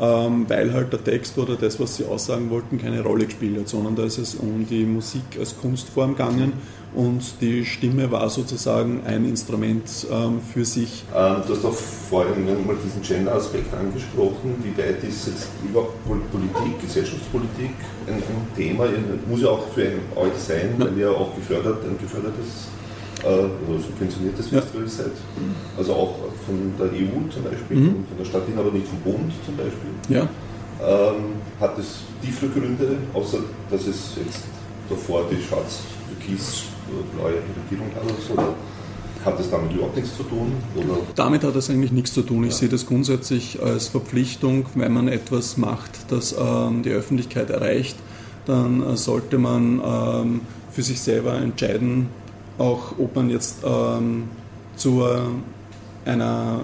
ähm, weil halt der Text oder das, was sie aussagen wollten, keine Rolle gespielt hat, sondern da ist es um die Musik als Kunstform gegangen und die Stimme war sozusagen ein Instrument ähm, für sich. Ähm, du hast auch vorhin mal diesen Gender-Aspekt angesprochen. Wie weit ist jetzt überhaupt Politik, Gesellschaftspolitik ein, ein Thema? Muss ja auch für euch sein, ja. weil ihr auch gefördert, ein gefördertes äh, oder subventioniertes ja. Festival seid. Also auch von der EU zum Beispiel, mhm. von der Stadt hin, aber nicht vom Bund zum Beispiel. Ja. Ähm, hat es tiefere Gründe, außer dass es jetzt davor die schwarz-türkis blaue Regierung hat oder hat das damit überhaupt nichts zu tun? Oder? Damit hat es eigentlich nichts zu tun. Ich ja. sehe das grundsätzlich als Verpflichtung, wenn man etwas macht, das ähm, die Öffentlichkeit erreicht, dann äh, sollte man ähm, für sich selber entscheiden, auch ob man jetzt ähm, zu einer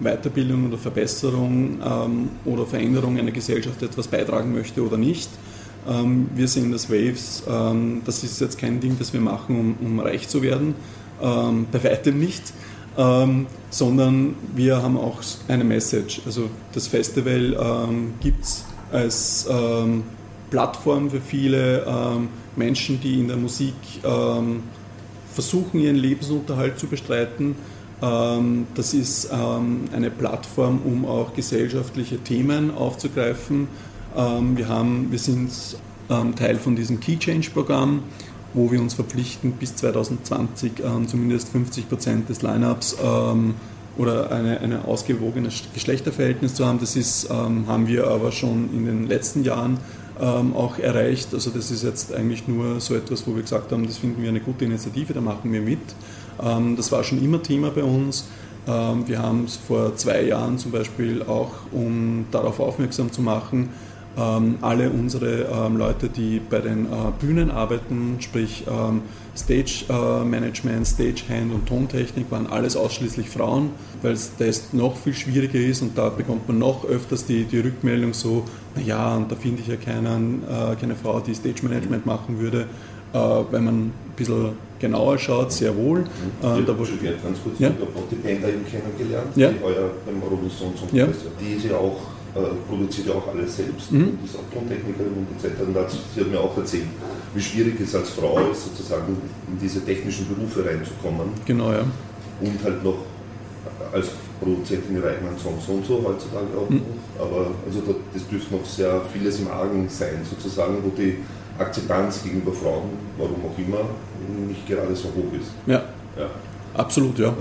Weiterbildung oder Verbesserung ähm, oder Veränderung einer Gesellschaft etwas beitragen möchte oder nicht. Ähm, wir sehen das Waves, ähm, das ist jetzt kein Ding, das wir machen, um, um reich zu werden, ähm, bei weitem nicht, sondern wir haben auch eine Message. Also das Festival gibt es als Plattform für viele Menschen, die in der Musik versuchen, ihren Lebensunterhalt zu bestreiten. Das ist eine Plattform, um auch gesellschaftliche Themen aufzugreifen ähm, wir, haben, wir sind ähm, Teil von diesem Key Change Programm, wo wir uns verpflichten, bis 2020 ähm, zumindest 50 Prozent des Lineups oder eine, ein ausgewogenes Geschlechterverhältnis zu haben. Das ist, haben wir aber schon in den letzten Jahren auch erreicht. Also das ist jetzt eigentlich nur so etwas, wo wir gesagt haben, das finden wir eine gute Initiative, da machen wir mit. das war schon immer Thema bei uns. wir haben es vor zwei Jahren zum Beispiel auch, um darauf aufmerksam zu machen, ähm, alle unsere ähm, Leute, die bei den äh, Bühnen arbeiten, sprich ähm, Stage äh, Management, Stagehand und Tontechnik, waren alles ausschließlich Frauen, weil es das noch viel schwieriger ist und da bekommt man noch öfters die, die Rückmeldung so, naja, und da finde ich ja keinen, äh, keine Frau, die Stage Management machen würde. Äh, wenn man ein bisschen genauer schaut, sehr wohl. Mhm. Äh, da war schon ganz kurz, ja. ich habe auch die Bänder eben kennengelernt, ja. die heuer beim Robinson zum ja. Die ist ja auch produziert ja auch alles selbst mhm. und ist auch Tontechnikerin und etc. Und sie hat mir auch erzählt, wie schwierig es als Frau ist, sozusagen in diese technischen Berufe reinzukommen. Genau, ja. Und halt noch als Produzentin ihre eigenen Songs so und so heutzutage auch mhm. noch. Aber also das dürfte noch sehr vieles im Argen sein, sozusagen, wo die Akzeptanz gegenüber Frauen, warum auch immer, nicht gerade so hoch ist. Ja. ja. Absolut, ja.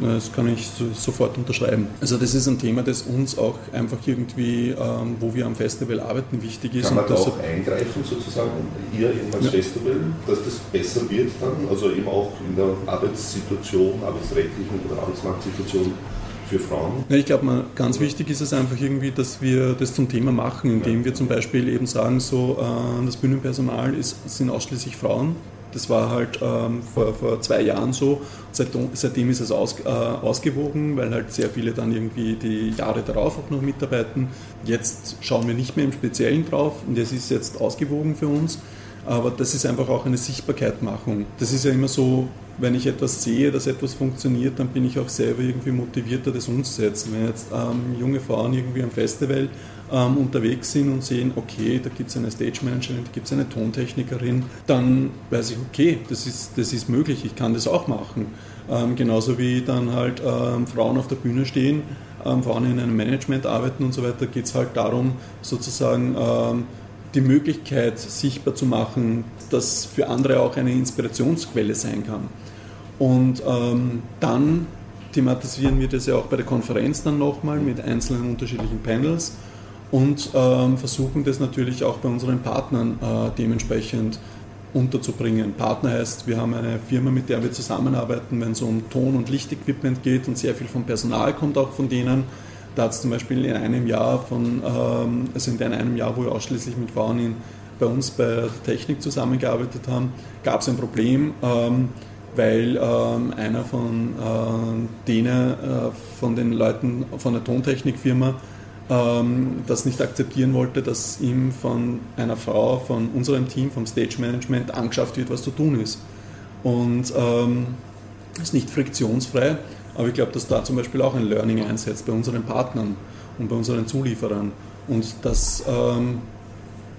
Das kann ich sofort unterschreiben. Also das ist ein Thema, das uns auch einfach irgendwie, ähm, wo wir am Festival arbeiten, wichtig ist. Kann man da auch eingreifen sozusagen, ihr eben als ja. Festival, dass das besser wird dann, also eben auch in der Arbeitssituation, arbeitsrechtlichen oder Arbeitsmarktsituation für Frauen? Ja, ich glaube, ganz wichtig ist es einfach irgendwie, dass wir das zum Thema machen, indem ja. wir zum Beispiel eben sagen, so äh, das Bühnenpersonal ist, sind ausschließlich Frauen. Das war halt ähm, vor, vor zwei Jahren so. Seitdem, seitdem ist es aus, äh, ausgewogen, weil halt sehr viele dann irgendwie die Jahre darauf auch noch mitarbeiten. Jetzt schauen wir nicht mehr im Speziellen drauf und es ist jetzt ausgewogen für uns. Aber das ist einfach auch eine Sichtbarkeitmachung. Das ist ja immer so, wenn ich etwas sehe, dass etwas funktioniert, dann bin ich auch selber irgendwie motivierter, das umzusetzen. Wenn jetzt ähm, junge Frauen irgendwie am Festival ähm, unterwegs sind und sehen, okay, da gibt es eine Stage Managerin, da gibt es eine Tontechnikerin, dann weiß ich, okay, das ist, das ist möglich, ich kann das auch machen. Ähm, genauso wie dann halt ähm, Frauen auf der Bühne stehen, ähm, Frauen in einem Management arbeiten und so weiter, geht es halt darum, sozusagen ähm, die Möglichkeit sichtbar zu machen, dass für andere auch eine Inspirationsquelle sein kann. Und ähm, dann thematisieren wir das ja auch bei der Konferenz dann nochmal mit einzelnen unterschiedlichen Panels und ähm, versuchen das natürlich auch bei unseren Partnern äh, dementsprechend unterzubringen. Partner heißt, wir haben eine Firma, mit der wir zusammenarbeiten, wenn es um Ton- und Lichtequipment geht und sehr viel vom Personal kommt auch von denen. Da hat es zum Beispiel in einem Jahr von, ähm, also in einem Jahr, wo wir ausschließlich mit Frauen in, bei uns bei der Technik zusammengearbeitet haben, gab es ein Problem, ähm, weil ähm, einer von äh, denen, äh, von den Leuten von der Tontechnikfirma, das nicht akzeptieren wollte, dass ihm von einer Frau, von unserem Team, vom Stage Management angeschafft wird, was zu tun ist. Und ähm, ist nicht friktionsfrei, aber ich glaube, dass da zum Beispiel auch ein Learning einsetzt bei unseren Partnern und bei unseren Zulieferern. Und das ähm,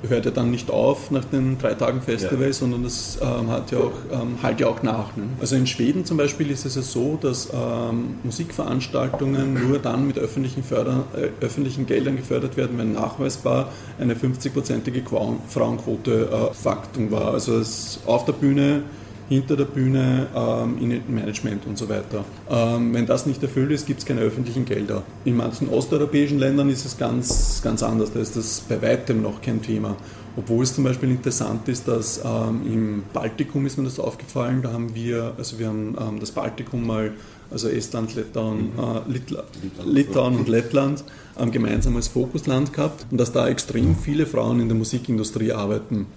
hört ja dann nicht auf nach den drei Tagen Festival, ja. sondern das ähm, hat ja auch, ähm, halt ja auch nach. Ne? Also in Schweden zum Beispiel ist es ja so, dass ähm, Musikveranstaltungen nur dann mit öffentlichen, Förder, äh, öffentlichen Geldern gefördert werden, wenn nachweisbar eine 50-prozentige Frauenquote äh, Faktum war. Also es auf der Bühne hinter der Bühne, ähm, in Management und so weiter. Ähm, wenn das nicht erfüllt ist, gibt es keine öffentlichen Gelder. In manchen osteuropäischen Ländern ist es ganz, ganz anders, da ist das bei weitem noch kein Thema. Obwohl es zum Beispiel interessant ist, dass ähm, im Baltikum ist mir das aufgefallen, da haben wir, also wir haben ähm, das Baltikum mal, also Estland, Litauen, mhm. äh, Litauen und Lettland, ähm, gemeinsam als Fokusland gehabt und dass da extrem viele Frauen in der Musikindustrie arbeiten.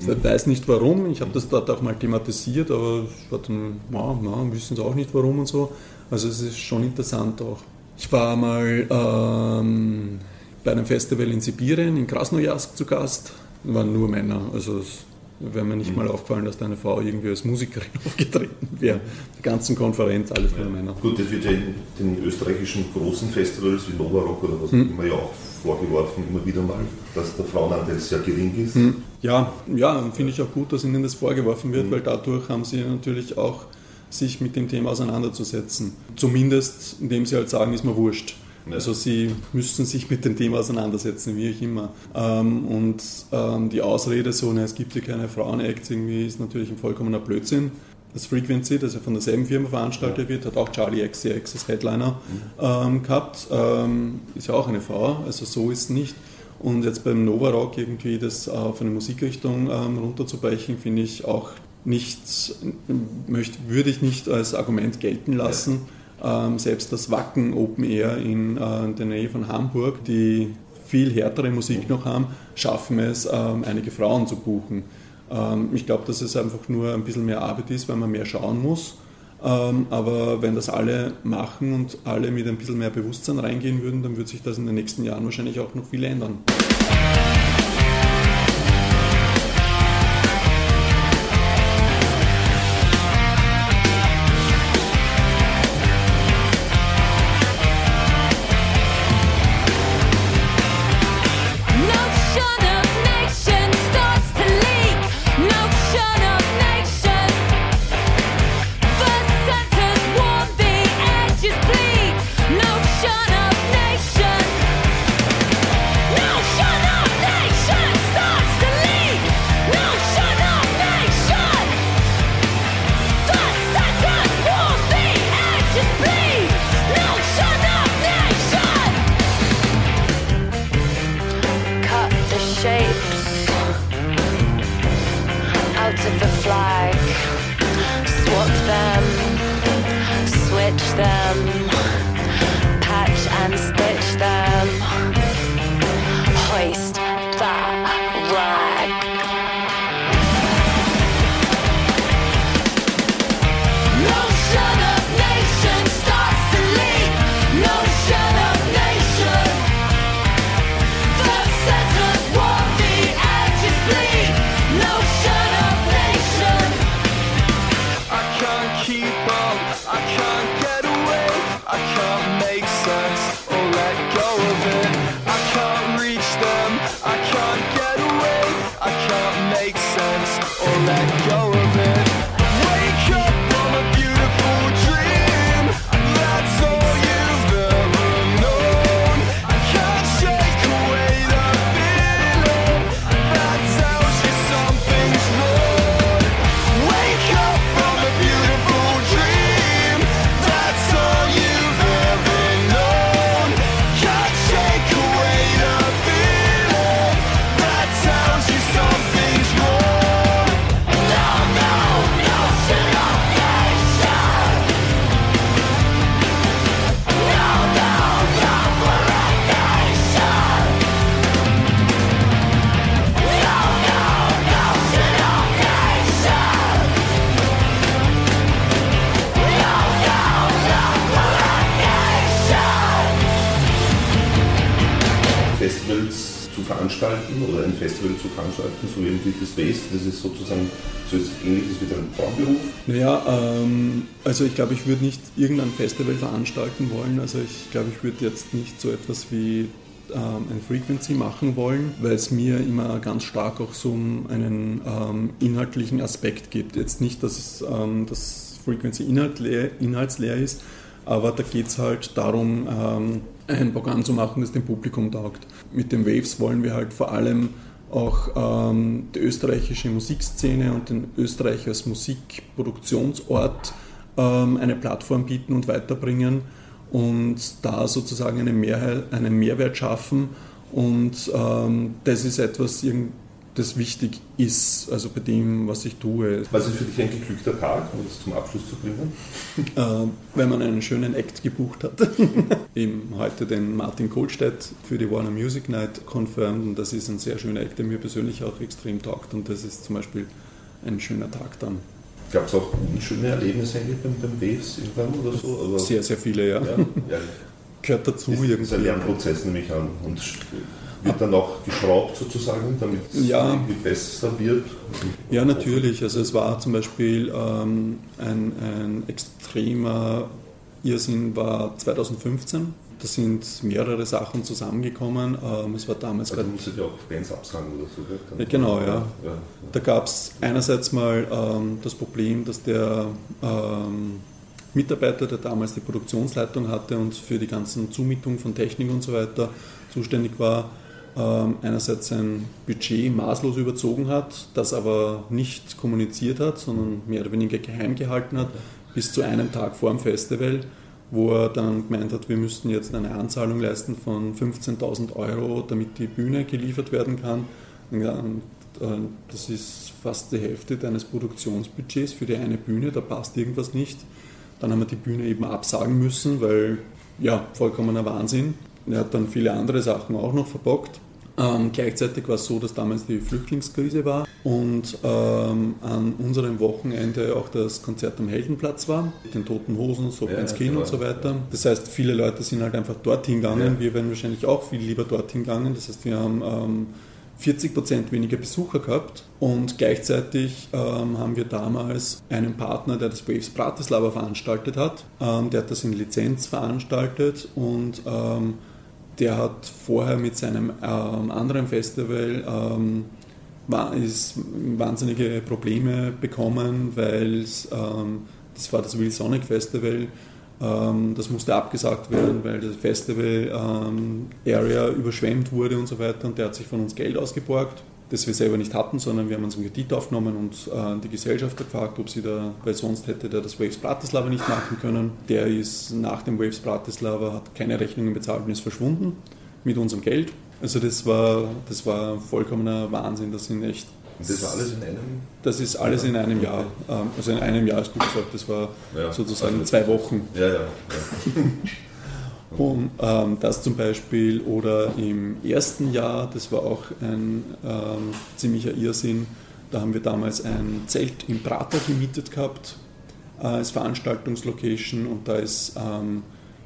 Ich weiß nicht warum, ich habe das dort auch mal thematisiert, aber dann, ja, ja, wissen sie auch nicht warum und so. Also es ist schon interessant auch. Ich war mal ähm, bei einem Festival in Sibirien, in Krasnojarsk zu Gast, waren nur Männer. Also wäre mir nicht mhm. mal aufgefallen, dass da eine Frau irgendwie als Musikerin *laughs* aufgetreten wäre. Die ganzen Konferenz, alles ja. nur Männer. Gut, das wird ja in den österreichischen großen Festivals wie Nova Rock oder was mhm. immer ja auch vorgeworfen, immer wieder mal, dass der Frauenanteil sehr gering ist. Mhm. Ja, ja finde ich auch gut, dass ihnen das vorgeworfen wird, mhm. weil dadurch haben sie natürlich auch sich mit dem Thema auseinanderzusetzen. Zumindest, indem sie halt sagen, ist mir wurscht. Ja. Also sie müssen sich mit dem Thema auseinandersetzen, wie ich immer. Ähm, und ähm, die Ausrede so, ne, es gibt hier keine Frauen-Acts, irgendwie ist natürlich ein vollkommener Blödsinn. Das Frequency, das ja von derselben Firma veranstaltet wird, hat auch Charlie XCX als Headliner mhm. ähm, gehabt. Ähm, ist ja auch eine Frau, also so ist es nicht. Und jetzt beim Nova Rock irgendwie das auf eine Musikrichtung ähm, runterzubrechen, finde ich auch nicht, möchte, würde ich nicht als Argument gelten lassen. Ja. Ähm, selbst das Wacken Open Air in äh, der Nähe von Hamburg, die viel härtere Musik noch haben, schaffen es, ähm, einige Frauen zu buchen. Ähm, ich glaube, dass es einfach nur ein bisschen mehr Arbeit ist, weil man mehr schauen muss. Aber wenn das alle machen und alle mit ein bisschen mehr Bewusstsein reingehen würden, dann wird sich das in den nächsten Jahren wahrscheinlich auch noch viel ändern. Also ich glaube, ich würde nicht irgendein Festival veranstalten wollen. Also ich glaube, ich würde jetzt nicht so etwas wie ähm, ein Frequency machen wollen, weil es mir immer ganz stark auch so einen ähm, inhaltlichen Aspekt gibt. Jetzt nicht, dass es, ähm, das Frequency inhaltleer, inhaltsleer ist, aber da geht es halt darum, ähm, ein Programm zu machen, das dem Publikum taugt. Mit den Waves wollen wir halt vor allem auch ähm, die österreichische Musikszene und den Österreich als Musikproduktionsort ähm, eine Plattform bieten und weiterbringen und da sozusagen eine Mehrheit, einen Mehrwert schaffen. Und ähm, das ist etwas, das wichtig ist, also bei dem, was ich tue. Was ist für dich ein geglückter Tag, um das zum Abschluss zu bringen? *laughs* Äh, wenn man einen schönen Act gebucht hat. *laughs* Eben heute den Martin Kohlstedt für die Warner Music Night confirmed und das ist ein sehr schöner Act, der mir persönlich auch extrem taugt und das ist zum Beispiel ein schöner Tag dann. Gab es auch unschöne Erlebnisse eigentlich beim, beim Waves irgendwann oder so? Aber sehr, sehr viele, ja. ja, ja. *laughs* Gehört dazu ist, irgendwie. Das ist ein Lernprozess, nehme ich an. Und wird dann auch geschraubt sozusagen, damit es ja. irgendwie besser wird? Ja, natürlich. Also es war zum Beispiel ähm, ein, ein extremer Irrsinn war 2015 da sind mehrere Sachen zusammengekommen. Ähm, es war damals also gerade. ja auch Bands absagen oder so. Ja, genau, ja. ja. Da gab es einerseits mal ähm, das Problem, dass der ähm, Mitarbeiter, der damals die Produktionsleitung hatte und für die ganzen Zumietungen von Technik und so weiter zuständig war, einerseits sein Budget maßlos überzogen hat, das aber nicht kommuniziert hat, sondern mehr oder weniger geheim gehalten hat, bis zu einem Tag vor dem Festival wo er dann gemeint hat, wir müssten jetzt eine Anzahlung leisten von 15.000 Euro, damit die Bühne geliefert werden kann. Äh, das ist fast die Hälfte deines Produktionsbudgets für die eine Bühne, da passt irgendwas nicht. Dann haben wir die Bühne eben absagen müssen, weil ja, vollkommener Wahnsinn. Er hat dann viele andere Sachen auch noch verbockt. Ähm, gleichzeitig war es so, dass damals die Flüchtlingskrise war und ähm, an unserem Wochenende auch das Konzert am Heldenplatz war, mit den Toten Hosen, so ja, Skin genau. und so weiter. Das heißt, viele Leute sind halt einfach dorthin gegangen. Ja. Wir wären wahrscheinlich auch viel lieber dorthin gegangen. Das heißt, wir haben ähm, 40 Prozent weniger Besucher gehabt und gleichzeitig ähm, haben wir damals einen Partner, der das Waves Bratislava veranstaltet hat. Ähm, der hat das in Lizenz veranstaltet und ähm, der hat vorher mit seinem ähm, anderen Festival ähm, ist wahnsinnige Probleme bekommen, weil ähm, das war das Will Sonic Festival. Ähm, das musste abgesagt werden, weil das Festival ähm, Area überschwemmt wurde und so weiter. Und der hat sich von uns Geld ausgeborgt das wir selber nicht hatten, sondern wir haben uns einen Kredit aufgenommen und äh, die Gesellschaft gefragt, ob sie da, weil sonst hätte der das Waves Bratislava nicht machen können. Der ist nach dem Waves Bratislava, hat keine Rechnungen bezahlt und ist verschwunden mit unserem Geld. Also das war, das war vollkommener Wahnsinn. Das sind echt und das war alles in einem? Das ist alles in einem Jahr. Ähm, also in einem Jahr ist gut gesagt, das war ja, sozusagen also zwei Wochen. Ja, ja. ja. *laughs* Und ähm, das zum Beispiel oder im ersten Jahr, das war auch ein ähm, ziemlicher Irrsinn, da haben wir damals ein Zelt im Prater gemietet gehabt äh, als Veranstaltungslocation und da ist ähm,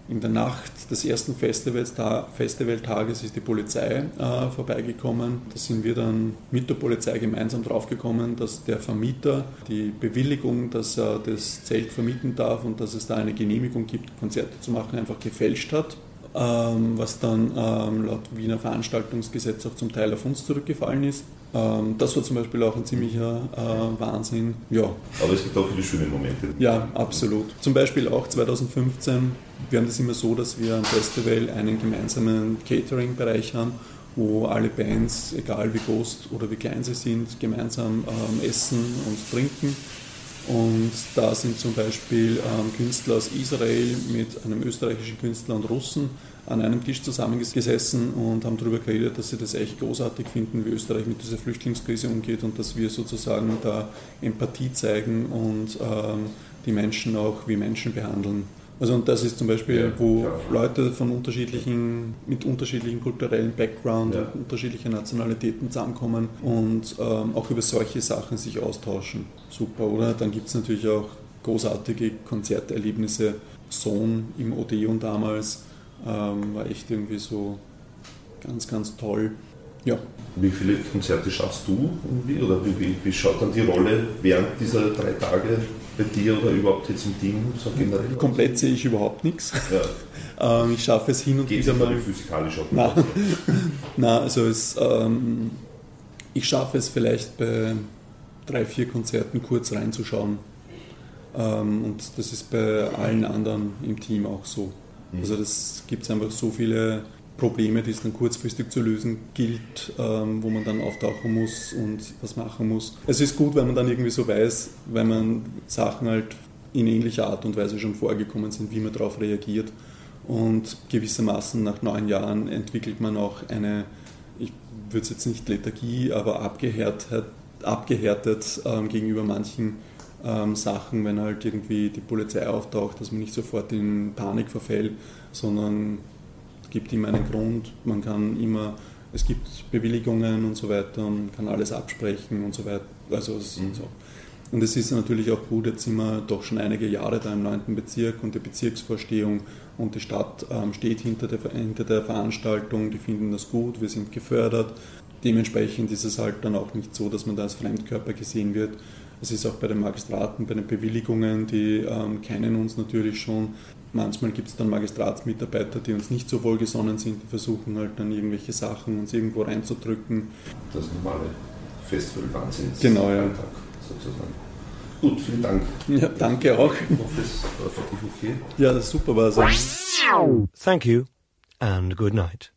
in der Nacht des ersten Festivaltages ist die Polizei äh, vorbeigekommen. Da sind wir dann mit der Polizei gemeinsam draufgekommen, dass der Vermieter die Bewilligung, dass er das Zelt vermieten darf und dass es da eine Genehmigung gibt, Konzerte zu machen, einfach gefälscht hat. Ähm, was dann ähm, laut Wiener Veranstaltungsgesetz auch zum Teil auf uns zurückgefallen ist. Ähm, das war zum Beispiel auch ein ziemlicher äh, Wahnsinn. Ja. Aber es gibt auch viele schöne Momente. Ja, absolut. Zum Beispiel auch 2015. Wir haben das immer so, dass wir am Festival einen gemeinsamen Catering-Bereich haben, wo alle Bands, egal wie groß oder wie klein sie sind, gemeinsam ähm, essen und trinken. Und da sind zum Beispiel ähm, Künstler aus Israel mit einem österreichischen Künstler und Russen an einem Tisch zusammengesessen und haben darüber geredet, dass sie das echt großartig finden, wie Österreich mit dieser Flüchtlingskrise umgeht und dass wir sozusagen da Empathie zeigen und ähm, die Menschen auch wie Menschen behandeln. Also und das ist zum Beispiel, wo. Leute von unterschiedlichen, mit unterschiedlichen kulturellen Background ja. und unterschiedlichen Nationalitäten zusammenkommen und ähm, auch über solche Sachen sich austauschen. Super, oder? Dann gibt es natürlich auch großartige Konzerterlebnisse. Sohn im Odeon damals ähm, war echt irgendwie so ganz, ganz toll. Ja. Wie viele Konzerte schaffst du irgendwie? Oder wie, wie, wie schaut dann die Rolle während dieser drei Tage bei dir oder überhaupt jetzt im Team so generell? Komplett sehe ich überhaupt nichts. Ja. *laughs* ähm, ich schaffe es hin und Geht wieder mal physikalisch auch Nein, Nein *laughs* also es, ähm, ich schaffe es vielleicht bei drei, vier Konzerten kurz reinzuschauen. Ähm, und das ist bei allen anderen im Team auch so. Mhm. Also das gibt einfach so viele Probleme, die es dann kurzfristig zu lösen gilt, ähm, wo man dann auftauchen muss und was machen muss. Es ist gut, wenn man dann irgendwie so weiß, wenn man Sachen halt in ähnlicher Art und Weise schon vorgekommen sind, wie man darauf reagiert. Und gewissermaßen nach neun Jahren entwickelt man auch eine, ich würde es jetzt nicht Lethargie, aber abgehärtet, abgehärtet ähm, gegenüber manchen ähm, Sachen, wenn halt irgendwie die Polizei auftaucht, dass man nicht sofort in Panik verfällt, sondern gibt immer einen Grund, man kann immer, es gibt Bewilligungen und so weiter, man kann alles absprechen und so weiter. Also Mhm. so. Und es ist natürlich auch gut, jetzt sind wir doch schon einige Jahre da im 9. Bezirk und die Bezirksvorstehung und die Stadt ähm, steht hinter der, hinter der Veranstaltung, die finden das gut, wir sind gefördert. Dementsprechend ist es halt dann auch nicht so, dass man da als Fremdkörper gesehen wird. Es ist auch bei den Magistraten, bei den Bewilligungen, die ähm, kennen uns natürlich schon. Manchmal gibt es dann Magistratsmitarbeiter, die uns nicht so wohlgesonnen sind, die versuchen halt dann irgendwelche Sachen uns irgendwo reinzudrücken. Das normale Festival-Wahnsinn. Genau, ja. Sozusagen. Gut, vielen Dank. Ja, danke auch. Ich hoffe, es war für dich okay. Ja, das super war es. Thank you and good night.